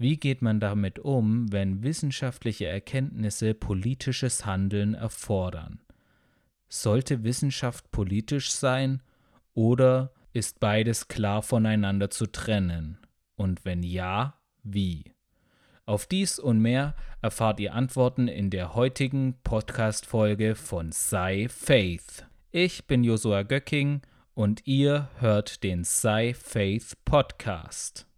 Wie geht man damit um, wenn wissenschaftliche Erkenntnisse politisches Handeln erfordern? Sollte Wissenschaft politisch sein oder ist beides klar voneinander zu trennen? Und wenn ja, wie? Auf dies und mehr erfahrt ihr Antworten in der heutigen Podcast-Folge von Sei Faith. Ich bin Josua Göcking und ihr hört den Sei Faith Podcast.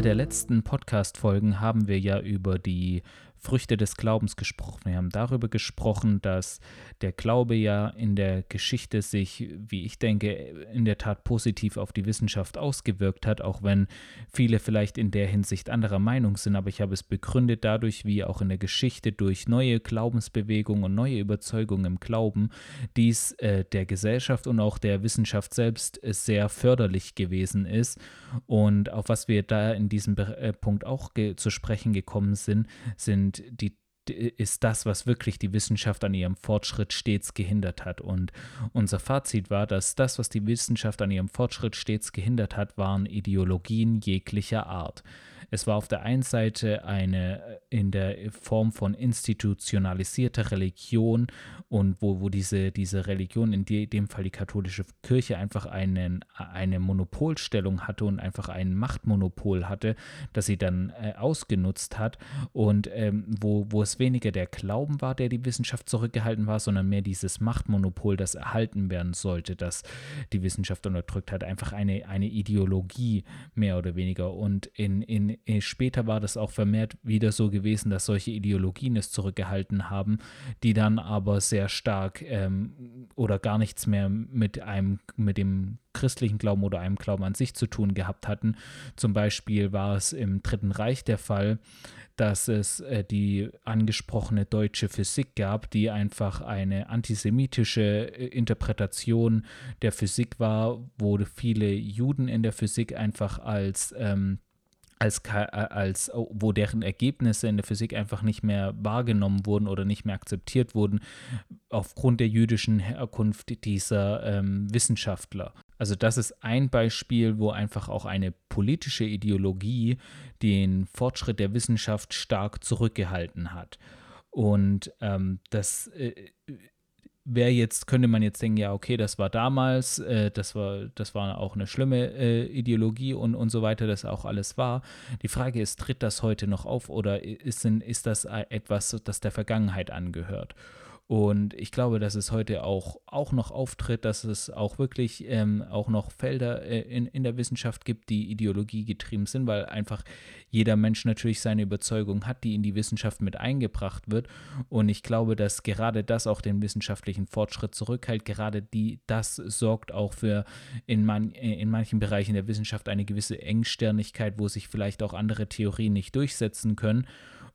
Einer der letzten Podcast-Folgen haben wir ja über die Früchte des Glaubens gesprochen. Wir haben darüber gesprochen, dass der Glaube ja in der Geschichte sich, wie ich denke, in der Tat positiv auf die Wissenschaft ausgewirkt hat, auch wenn viele vielleicht in der Hinsicht anderer Meinung sind. Aber ich habe es begründet dadurch, wie auch in der Geschichte durch neue Glaubensbewegungen und neue Überzeugungen im Glauben dies äh, der Gesellschaft und auch der Wissenschaft selbst äh, sehr förderlich gewesen ist. Und auf was wir da in diesem äh, Punkt auch zu sprechen gekommen sind, sind sind die ist das, was wirklich die Wissenschaft an ihrem Fortschritt stets gehindert hat. Und unser Fazit war, dass das, was die Wissenschaft an ihrem Fortschritt stets gehindert hat, waren Ideologien jeglicher Art. Es war auf der einen Seite eine äh, in der Form von institutionalisierter Religion und wo, wo diese, diese Religion, in dem Fall die katholische Kirche, einfach einen, eine Monopolstellung hatte und einfach ein Machtmonopol hatte, das sie dann äh, ausgenutzt hat und ähm, wo, wo es weniger der Glauben war, der die Wissenschaft zurückgehalten war, sondern mehr dieses Machtmonopol, das erhalten werden sollte, das die Wissenschaft unterdrückt hat, einfach eine, eine Ideologie mehr oder weniger. Und in, in, später war das auch vermehrt wieder so gewesen, dass solche Ideologien es zurückgehalten haben, die dann aber sehr stark ähm, oder gar nichts mehr mit einem, mit dem christlichen Glauben oder einem Glauben an sich zu tun gehabt hatten. Zum Beispiel war es im Dritten Reich der Fall, dass es äh, die angesprochene deutsche Physik gab, die einfach eine antisemitische äh, Interpretation der Physik war, wo viele Juden in der Physik einfach als ähm, als, äh, als wo deren Ergebnisse in der Physik einfach nicht mehr wahrgenommen wurden oder nicht mehr akzeptiert wurden aufgrund der jüdischen Herkunft dieser ähm, Wissenschaftler. Also das ist ein Beispiel, wo einfach auch eine politische Ideologie den Fortschritt der Wissenschaft stark zurückgehalten hat. Und ähm, das äh, wäre jetzt, könnte man jetzt denken, ja, okay, das war damals, äh, das, war, das war auch eine schlimme äh, Ideologie und, und so weiter, das auch alles war. Die Frage ist, tritt das heute noch auf oder ist, ist das etwas, das der Vergangenheit angehört? Und ich glaube, dass es heute auch, auch noch auftritt, dass es auch wirklich ähm, auch noch Felder äh, in, in der Wissenschaft gibt, die Ideologie getrieben sind, weil einfach jeder Mensch natürlich seine Überzeugung hat, die in die Wissenschaft mit eingebracht wird. Und ich glaube, dass gerade das auch den wissenschaftlichen Fortschritt zurückhält. Gerade die, das sorgt auch für in, man, in manchen Bereichen der Wissenschaft eine gewisse Engstirnigkeit, wo sich vielleicht auch andere Theorien nicht durchsetzen können.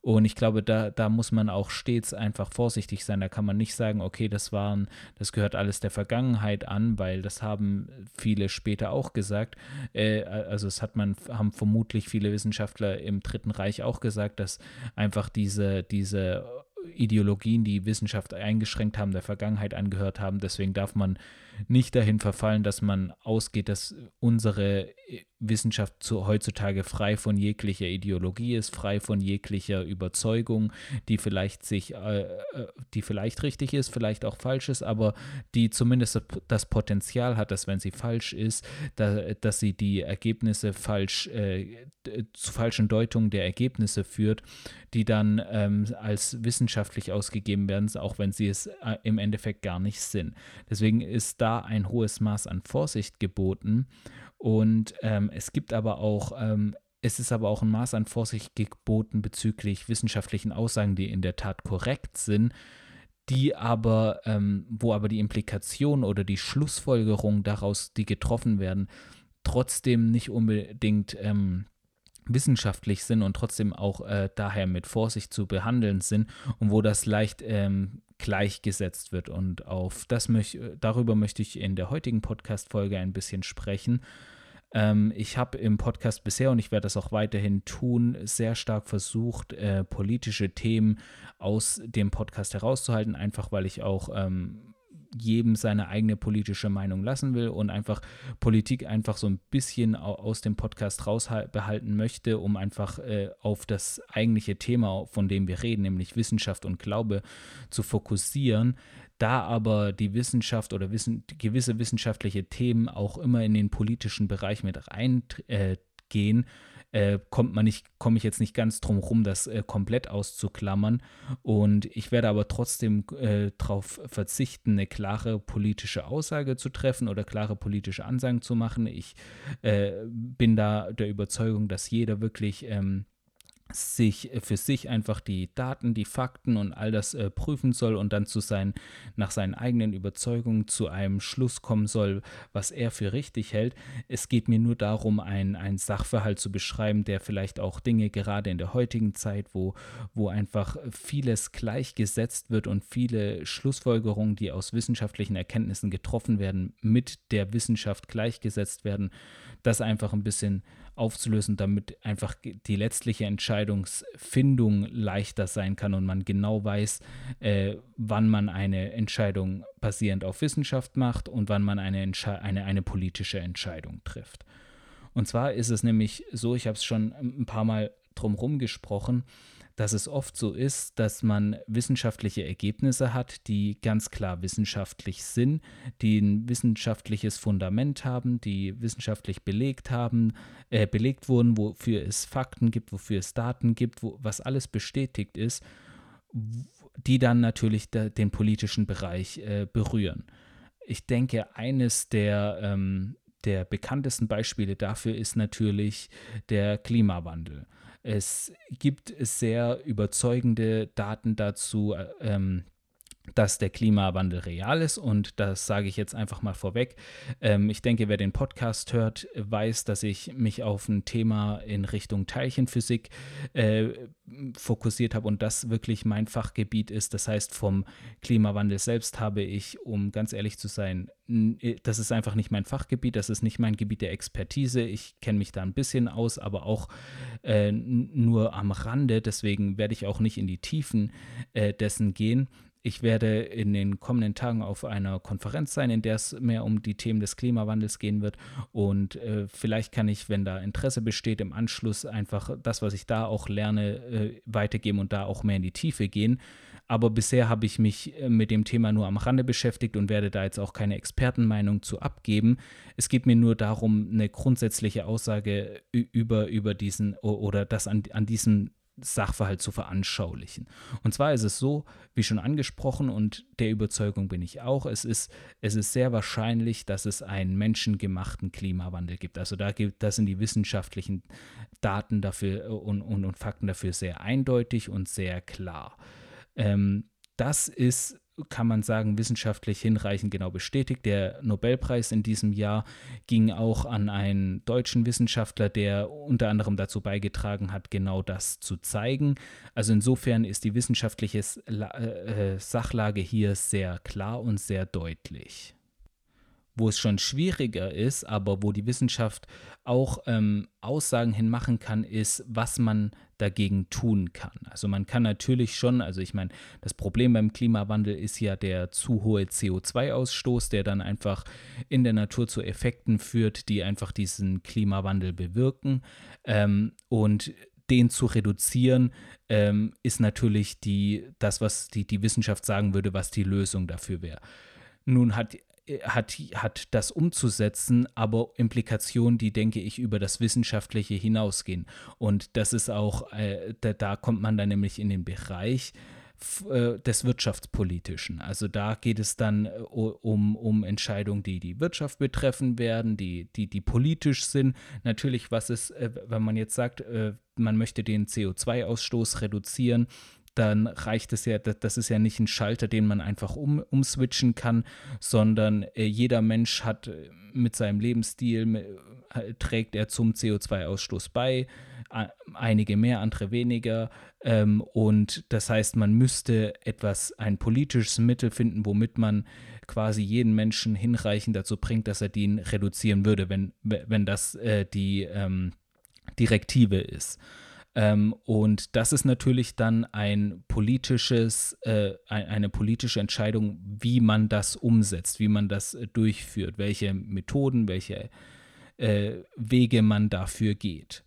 Und ich glaube, da, da muss man auch stets einfach vorsichtig sein. Da kann man nicht sagen, okay, das waren, das gehört alles der Vergangenheit an, weil das haben viele später auch gesagt. Äh, also es hat man, haben vermutlich viele Wissenschaftler im Dritten Reich auch gesagt, dass einfach diese, diese Ideologien, die Wissenschaft eingeschränkt haben, der Vergangenheit angehört haben. Deswegen darf man nicht dahin verfallen, dass man ausgeht, dass unsere Wissenschaft zu, heutzutage frei von jeglicher Ideologie ist, frei von jeglicher Überzeugung, die vielleicht sich, äh, äh, die vielleicht richtig ist, vielleicht auch falsch ist, aber die zumindest das Potenzial hat, dass wenn sie falsch ist, da, dass sie die Ergebnisse falsch, äh, zu falschen Deutungen der Ergebnisse führt, die dann ähm, als wissenschaftlich ausgegeben werden, auch wenn sie es äh, im Endeffekt gar nicht sind. Deswegen ist da ein hohes Maß an Vorsicht geboten. Und ähm, es gibt aber auch, ähm, es ist aber auch ein Maß an Vorsicht geboten bezüglich wissenschaftlichen Aussagen, die in der Tat korrekt sind, die aber, ähm, wo aber die Implikation oder die Schlussfolgerung daraus, die getroffen werden, trotzdem nicht unbedingt ähm, wissenschaftlich sind und trotzdem auch äh, daher mit Vorsicht zu behandeln sind und wo das leicht ähm, gleichgesetzt wird. Und auf das möch, darüber möchte ich in der heutigen Podcast-Folge ein bisschen sprechen. Ähm, ich habe im Podcast bisher und ich werde das auch weiterhin tun, sehr stark versucht, äh, politische Themen aus dem Podcast herauszuhalten, einfach weil ich auch ähm, jedem seine eigene politische Meinung lassen will und einfach Politik einfach so ein bisschen aus dem Podcast rausbehalten möchte, um einfach äh, auf das eigentliche Thema, von dem wir reden, nämlich Wissenschaft und Glaube, zu fokussieren. Da aber die Wissenschaft oder wissen, gewisse wissenschaftliche Themen auch immer in den politischen Bereich mit reingehen, äh, äh, kommt man nicht, komme ich jetzt nicht ganz drum rum, das äh, komplett auszuklammern. Und ich werde aber trotzdem äh, darauf verzichten, eine klare politische Aussage zu treffen oder klare politische Ansagen zu machen. Ich bin da der Überzeugung, dass jeder wirklich ähm, sich äh, für sich einfach die Daten, die Fakten und all das äh, prüfen soll und dann zu sein, nach seinen eigenen Überzeugungen zu einem Schluss kommen soll, was er für richtig hält. Es geht mir nur darum, einen Sachverhalt zu beschreiben, der vielleicht auch Dinge gerade in der heutigen Zeit, wo, wo einfach vieles gleichgesetzt wird und viele Schlussfolgerungen, die aus wissenschaftlichen Erkenntnissen getroffen werden, mit der Wissenschaft gleichgesetzt werden, das einfach ein bisschen aufzulösen, damit einfach die letztliche Entscheidungsfindung leichter sein kann und man genau weiß, äh, wann man eine Entscheidung basierend auf Wissenschaft macht und wann man eine, eine, eine politische Entscheidung trifft. Und zwar ist es nämlich so, ich habe es schon ein paar Mal drumherum gesprochen, dass es oft so ist, dass man wissenschaftliche Ergebnisse hat, die ganz klar wissenschaftlich sind, die ein wissenschaftliches Fundament haben, die wissenschaftlich belegt haben, äh, belegt wurden, wofür es Fakten gibt, wofür es Daten gibt, wo, was alles bestätigt ist, die dann natürlich de, den politischen Bereich äh, berühren. Ich denke, eines der ähm, der bekanntesten Beispiele dafür ist natürlich der Klimawandel. Es gibt sehr überzeugende Daten dazu, äh, ähm, dass der Klimawandel real ist und das sage ich jetzt einfach mal vorweg. Ähm, ich denke, wer den Podcast hört, weiß, dass ich mich auf ein Thema in Richtung Teilchenphysik äh, fokussiert habe und das wirklich mein Fachgebiet ist. Das heißt, vom Klimawandel selbst habe ich, um ganz ehrlich zu sein, das ist einfach nicht mein Fachgebiet, das ist nicht mein Gebiet der Expertise. Ich kenne mich da ein bisschen aus, aber auch äh, nur am Rande. Deswegen werde ich auch nicht in die Tiefen äh, dessen gehen. Ich werde in den kommenden Tagen auf einer Konferenz sein, in der es mehr um die Themen des Klimawandels gehen wird. Und äh, vielleicht kann ich, wenn da Interesse besteht, im Anschluss einfach das, was ich da auch lerne, äh, weitergeben und da auch mehr in die Tiefe gehen. Aber bisher habe ich mich äh, mit dem Thema nur am Rande beschäftigt und werde da jetzt auch keine Expertenmeinung zu abgeben. Es geht mir nur darum, eine grundsätzliche Aussage über, über diesen oder das an, an diesem Sachverhalt zu veranschaulichen. Und zwar ist es so, wie schon angesprochen, und der Überzeugung bin ich auch, es ist, es ist sehr wahrscheinlich, dass es einen menschengemachten Klimawandel gibt. Also da gibt, das sind die wissenschaftlichen Daten dafür und, und, und Fakten dafür sehr eindeutig und sehr klar. Ähm, das ist kann man sagen, wissenschaftlich hinreichend genau bestätigt. Der Nobelpreis in diesem Jahr ging auch an einen deutschen Wissenschaftler, der unter anderem dazu beigetragen hat, genau das zu zeigen. Also insofern ist die wissenschaftliche äh, Sachlage hier sehr klar und sehr deutlich wo es schon schwieriger ist, aber wo die Wissenschaft auch ähm, Aussagen hinmachen kann, ist, was man dagegen tun kann. Also man kann natürlich schon, also ich meine, das Problem beim Klimawandel ist ja der zu hohe CO2-Ausstoß, der dann einfach in der Natur zu Effekten führt, die einfach diesen Klimawandel bewirken. Ähm, und den zu reduzieren, ähm, ist natürlich die, das, was die, die Wissenschaft sagen würde, was die Lösung dafür wäre. Nun hat hat, hat das umzusetzen, aber Implikationen, die, denke ich, über das Wissenschaftliche hinausgehen. Und das ist auch, äh, da, da, kommt man dann nämlich in den Bereich äh, des Wirtschaftspolitischen. Also da geht es dann äh, um, um Entscheidungen, die die Wirtschaft betreffen werden, die, die, die politisch sind. Natürlich, was ist, äh, wenn man jetzt sagt, äh, man möchte den CO2-Ausstoß reduzieren, dann reicht es ja, das ist ja nicht ein Schalter, den man einfach um, umswitchen kann, sondern äh, jeder Mensch hat äh, mit seinem Lebensstil, äh, trägt er zum CO2-Ausstoß bei, einige mehr, andere weniger. Ähm, und das heißt, man müsste etwas, ein politisches Mittel finden, womit man quasi jeden Menschen hinreichend dazu bringt, dass er den reduzieren würde, wenn, wenn das die ähm, Direktive ist. Ähm, und das ist natürlich dann ein politisches, äh, eine politische Entscheidung, wie man das umsetzt, wie man das äh, durchführt, welche Methoden, welche äh, Wege man dafür geht.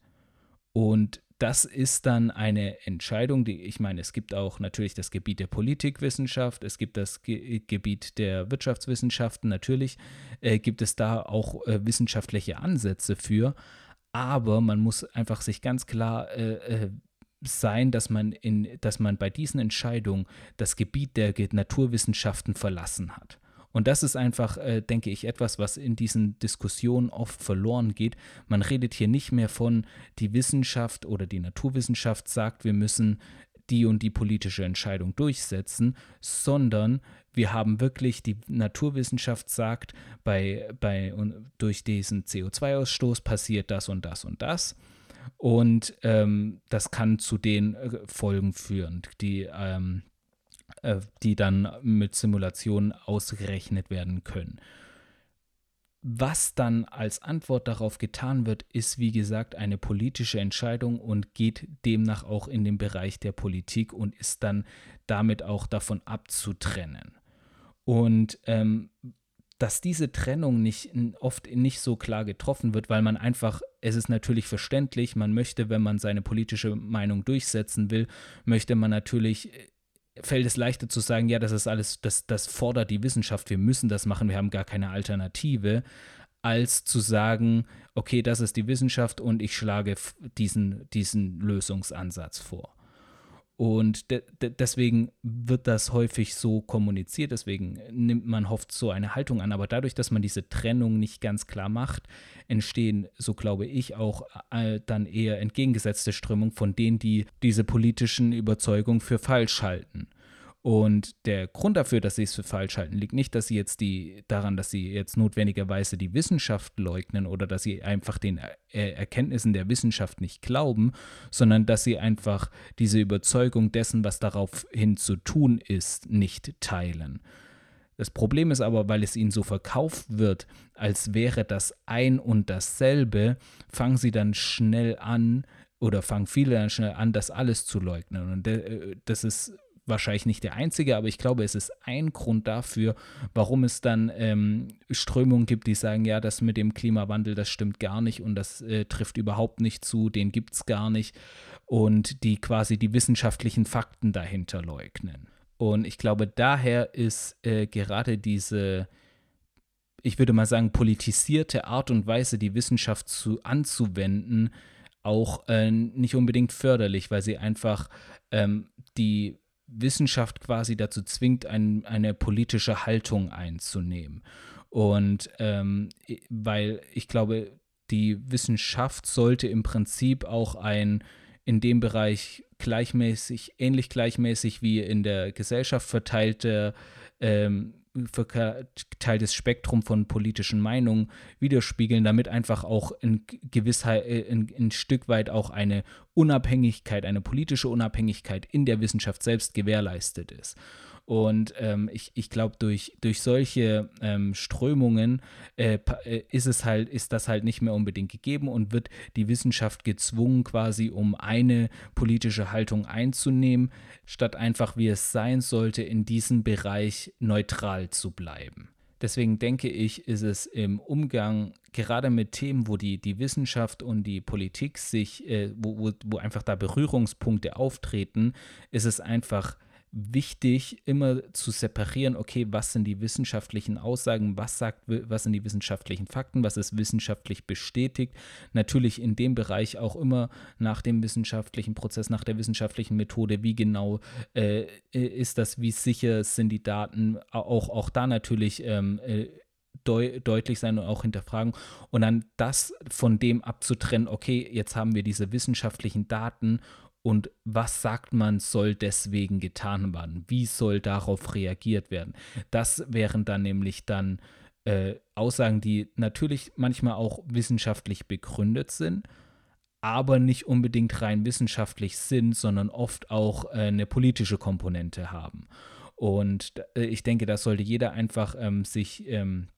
Und das ist dann eine Entscheidung, die ich meine, es gibt auch natürlich das Gebiet der Politikwissenschaft, es gibt das Ge Gebiet der Wirtschaftswissenschaften, natürlich äh, gibt es da auch äh, wissenschaftliche Ansätze für, aber man muss einfach sich ganz klar äh, äh sein, dass man, in, dass man bei diesen Entscheidungen das Gebiet der Naturwissenschaften verlassen hat. Und das ist einfach, äh, denke ich, etwas, was in diesen Diskussionen oft verloren geht. Man redet hier nicht mehr von, die Wissenschaft oder die Naturwissenschaft sagt, wir müssen die und die politische Entscheidung durchsetzen, sondern wir haben wirklich, die Naturwissenschaft sagt, bei, bei, durch diesen CO2-Ausstoß passiert das und das und das. Und ähm, das kann zu den äh, Folgen führen, die ähm, äh, die dann mit Simulationen ausgerechnet werden können. Was dann als Antwort darauf getan wird, ist wie gesagt eine politische Entscheidung und geht demnach auch in den Bereich der Politik und ist dann damit auch davon abzutrennen. Und ähm, dass diese Trennung nicht oft nicht so klar getroffen wird, weil man einfach, es ist natürlich verständlich, man möchte, wenn man seine politische Meinung durchsetzen will, möchte man natürlich fällt es leichter zu sagen, ja, das ist alles, das, das fordert die Wissenschaft, wir müssen das machen, wir haben gar keine Alternative, als zu sagen, okay, das ist die Wissenschaft und ich schlage diesen, diesen Lösungsansatz vor. Und de de deswegen wird das häufig so kommuniziert, deswegen nimmt man oft so eine Haltung an. Aber dadurch, dass man diese Trennung nicht ganz klar macht, entstehen, so glaube ich, auch äh, dann eher entgegengesetzte Strömungen von denen, die diese politischen Überzeugungen für falsch halten. Und der Grund dafür, dass sie es für falsch halten, liegt nicht, dass sie jetzt die daran, dass sie jetzt notwendigerweise die Wissenschaft leugnen oder dass sie einfach den er Erkenntnissen der Wissenschaft nicht glauben, sondern dass sie einfach diese Überzeugung dessen, was daraufhin zu tun ist, nicht teilen. Das Problem ist aber, weil es ihnen so verkauft wird, als wäre das ein und dasselbe, fangen sie dann schnell an, oder fangen viele dann schnell an, das alles zu leugnen. Und äh, das ist wahrscheinlich nicht der einzige, aber ich glaube, es ist ein Grund dafür, warum es dann ähm, Strömungen gibt, die sagen, ja, das mit dem Klimawandel, das stimmt gar nicht und das äh, trifft überhaupt nicht zu, den gibt es gar nicht und die quasi die wissenschaftlichen Fakten dahinter leugnen. Und ich glaube, daher ist äh, gerade diese, ich würde mal sagen, politisierte Art und Weise, die Wissenschaft zu, anzuwenden, auch äh, nicht unbedingt förderlich, weil sie einfach ähm, die Wissenschaft quasi dazu zwingt, ein, eine politische Haltung einzunehmen. Und ähm, weil ich glaube, die Wissenschaft sollte im Prinzip auch ein in dem Bereich gleichmäßig, ähnlich gleichmäßig wie in der Gesellschaft verteilte ähm, verteiltes Spektrum von politischen Meinungen widerspiegeln, damit einfach auch in Gewissheit, äh, in, ein Stück weit auch eine Unabhängigkeit, eine politische Unabhängigkeit in der Wissenschaft selbst gewährleistet ist. Und ähm, ich, ich glaube, durch, durch solche ähm, Strömungen äh, äh, ist es halt, ist das halt nicht mehr unbedingt gegeben und wird die Wissenschaft gezwungen, quasi um eine politische Haltung einzunehmen, statt einfach, wie es sein sollte, in diesem Bereich neutral zu bleiben. Deswegen denke ich, ist es im Umgang gerade mit Themen, wo die, die Wissenschaft und die Politik sich, äh, wo, wo, wo einfach da Berührungspunkte auftreten, ist es einfach wichtig, immer zu separieren, okay, was sind die wissenschaftlichen Aussagen, was sagt, was sind die wissenschaftlichen Fakten, was ist wissenschaftlich bestätigt. Natürlich in dem Bereich auch immer nach dem wissenschaftlichen Prozess, nach der wissenschaftlichen Methode, wie genau äh, ist das, wie sicher sind die Daten, auch, auch da natürlich ähm, äh, deutlich sein und auch hinterfragen und dann das von dem abzutrennen, okay, jetzt haben wir diese wissenschaftlichen Daten und was sagt man, soll deswegen getan werden? Wie soll darauf reagiert werden? Das wären dann nämlich dann äh, Aussagen, die natürlich manchmal auch wissenschaftlich begründet sind, aber nicht unbedingt rein wissenschaftlich sind, sondern oft auch äh, eine politische Komponente haben. Und äh, ich denke, da sollte jeder einfach ähm, sich ähm,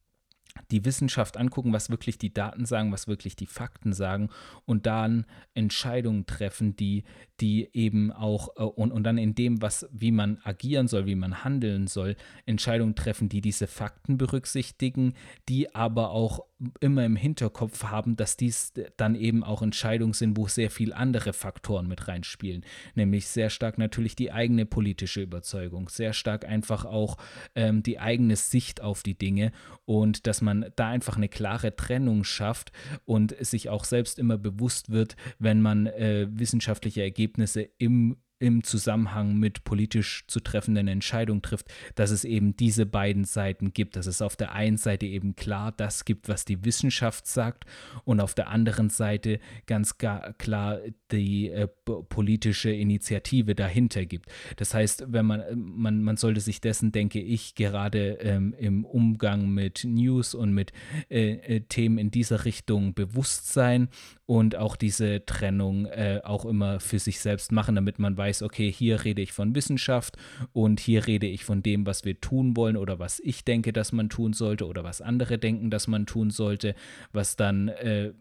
die Wissenschaft angucken, was wirklich die Daten sagen, was wirklich die Fakten sagen und dann Entscheidungen treffen, die, die eben auch äh, und, und dann in dem, was, wie man agieren soll, wie man handeln soll, Entscheidungen treffen, die diese Fakten berücksichtigen, die aber auch immer im Hinterkopf haben, dass dies dann eben auch Entscheidungen sind, wo sehr viel andere Faktoren mit reinspielen, nämlich sehr stark natürlich die eigene politische Überzeugung, sehr stark einfach auch ähm, die eigene Sicht auf die Dinge und dass man da einfach eine klare Trennung schafft und sich auch selbst immer bewusst wird, wenn man äh, wissenschaftliche Ergebnisse im im Zusammenhang mit politisch zu treffenden Entscheidungen trifft, dass es eben diese beiden Seiten gibt, dass es auf der einen Seite eben klar das gibt, was die Wissenschaft sagt und auf der anderen Seite ganz klar die äh, politische Initiative dahinter gibt. Das heißt, wenn man, man, man sollte sich dessen, denke ich, gerade ähm, im Umgang mit News und mit äh, äh, Themen in dieser Richtung bewusst sein und auch diese Trennung äh, auch immer für sich selbst machen, damit man weiß, okay, hier rede ich von Wissenschaft und hier rede ich von dem, was wir tun wollen oder was ich denke, dass man tun sollte oder was andere denken, dass man tun sollte, was dann äh,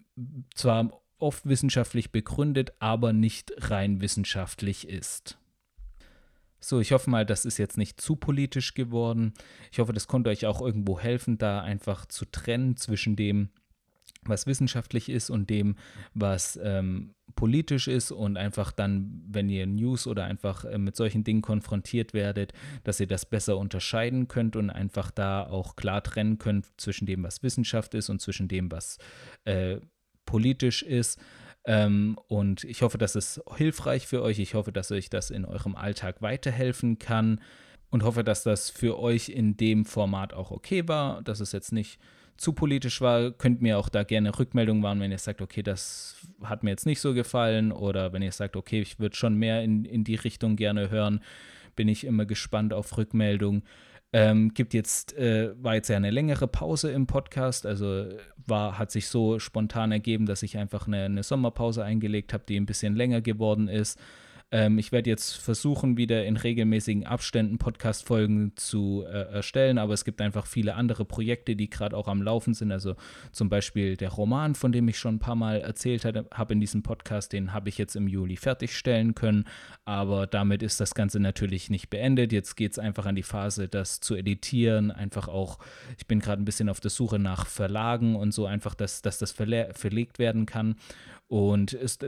zwar oft wissenschaftlich begründet, aber nicht rein wissenschaftlich ist. So, ich hoffe mal, das ist jetzt nicht zu politisch geworden. Ich hoffe, das konnte euch auch irgendwo helfen, da einfach zu trennen zwischen dem, was wissenschaftlich ist und dem, was ähm, politisch ist und einfach dann, wenn ihr News oder einfach äh, mit solchen Dingen konfrontiert werdet, dass ihr das besser unterscheiden könnt und einfach da auch klar trennen könnt zwischen dem, was Wissenschaft ist und zwischen dem, was äh, politisch ist. Ähm, und ich hoffe, das ist hilfreich für euch. Ich hoffe, dass euch das in eurem Alltag weiterhelfen kann und hoffe, dass das für euch in dem Format auch okay war, dass es jetzt nicht zu politisch war, könnt mir auch da gerne Rückmeldungen machen, wenn ihr sagt, okay, das hat mir jetzt nicht so gefallen oder wenn ihr sagt, okay, ich würde schon mehr in, in die Richtung gerne hören, bin ich immer gespannt auf Rückmeldungen. Ähm, gibt jetzt, äh, war jetzt ja eine längere Pause im Podcast, also war, hat sich so spontan ergeben, dass ich einfach eine, eine Sommerpause eingelegt habe, die ein bisschen länger geworden ist. Ähm, ich werde jetzt versuchen, wieder in regelmäßigen Abständen Podcast-Folgen zu äh, erstellen, aber es gibt einfach viele andere Projekte, die gerade auch am Laufen sind. Also zum Beispiel der Roman, von dem ich schon ein paar Mal erzählt habe in diesem Podcast, den habe ich jetzt im Juli fertigstellen können. Aber damit ist das Ganze natürlich nicht beendet. Jetzt geht es einfach an die Phase, das zu editieren. Einfach auch, ich bin gerade ein bisschen auf der Suche nach Verlagen und so einfach, dass, dass das verlegt werden kann. Und ist,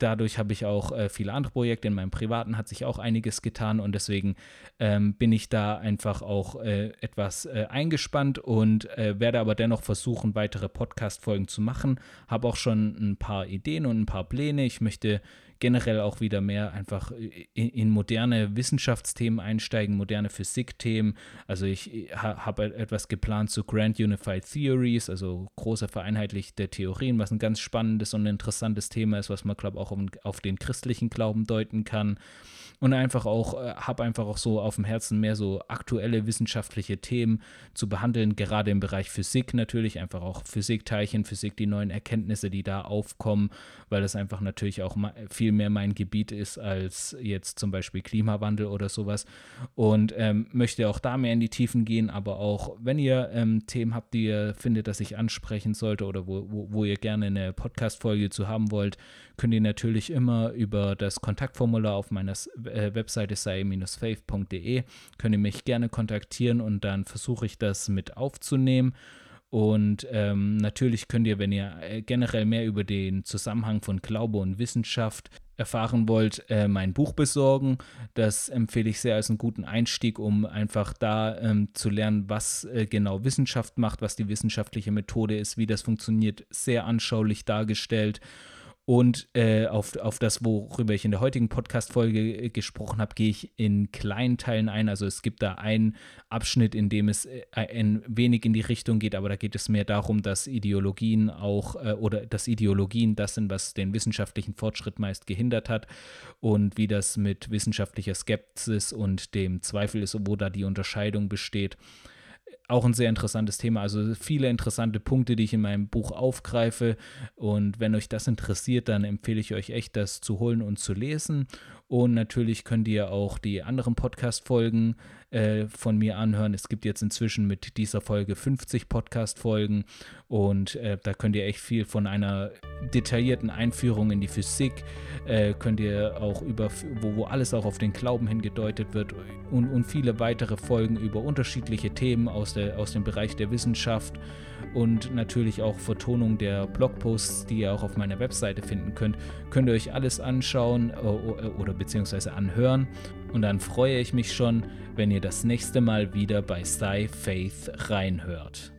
dadurch habe ich auch äh, viele andere Projekte. In meinem Privaten hat sich auch einiges getan und deswegen ähm, bin ich da einfach auch äh, etwas äh, eingespannt und äh, werde aber dennoch versuchen, weitere Podcast-Folgen zu machen. Habe auch schon ein paar Ideen und ein paar Pläne. Ich möchte generell auch wieder mehr einfach in, in moderne Wissenschaftsthemen einsteigen, moderne Physikthemen. Also ich habe etwas geplant zu Grand Unified Theories, also große vereinheitlichte Theorien, was ein ganz spannendes und interessantes Thema ist, was man, glaube ich, auch auf den christlichen Glauben deuten kann und einfach auch, äh, habe einfach auch so auf dem Herzen mehr so aktuelle wissenschaftliche Themen zu behandeln, gerade im Bereich Physik natürlich, einfach auch Physik, Teilchenphysik, die neuen Erkenntnisse, die da aufkommen, weil das einfach natürlich auch viel mehr mein Gebiet ist als jetzt zum Beispiel Klimawandel oder sowas. Und ähm, möchte auch da mehr in die Tiefen gehen, aber auch wenn ihr ähm, Themen habt, die ihr findet, dass ich ansprechen sollte oder wo, wo, wo ihr gerne eine Podcast-Folge zu haben wollt, könnt ihr natürlich immer über das Kontaktformular auf meiner äh, Webseite sei-faith.de könnt ihr mich gerne kontaktieren und dann versuche ich das mit aufzunehmen. Und ähm, natürlich könnt ihr, wenn ihr äh, generell mehr über den Zusammenhang von Glaube und Wissenschaft erfahren wollt, äh, mein Buch besorgen. Das empfehle ich sehr als einen guten Einstieg, um einfach da ähm, zu lernen, was äh, genau Wissenschaft macht, was die wissenschaftliche Methode ist, wie das funktioniert, sehr anschaulich dargestellt. Und äh, auf, auf das, worüber ich in der heutigen Podcast-Folge äh, gesprochen habe, gehe ich in kleinen Teilen ein. Also es gibt da einen Abschnitt, in dem es äh, ein wenig in die Richtung geht, aber da geht es mehr darum, dass Ideologien auch äh, oder dass Ideologien das sind, was den wissenschaftlichen Fortschritt meist gehindert hat und wie das mit wissenschaftlicher Skepsis und dem Zweifel ist, wo da die Unterscheidung besteht auch ein sehr interessantes Thema. Also viele interessante Punkte, die ich in meinem Buch aufgreife. Und wenn euch das interessiert, dann empfehle ich euch echt, das zu holen und zu lesen. Und natürlich könnt ihr auch die anderen Podcast-Folgen äh, von mir anhören. Es gibt jetzt inzwischen mit dieser Folge 50 Podcast-Folgen und äh, da könnt ihr echt viel von einer detaillierten Einführung in die Physik, äh, könnt ihr auch über, wo, wo alles auch auf den Glauben hingedeutet wird und, und viele weitere Folgen über unterschiedliche Themen aus, der, aus dem Bereich der Wissenschaft und natürlich auch Vertonung der Blogposts, die ihr auch auf meiner Webseite finden könnt. Könnt ihr euch alles anschauen äh, oder beziehungsweise anhören. Und dann freue ich mich schon, wenn ihr das nächste Mal wieder bei Sci Faith reinhört.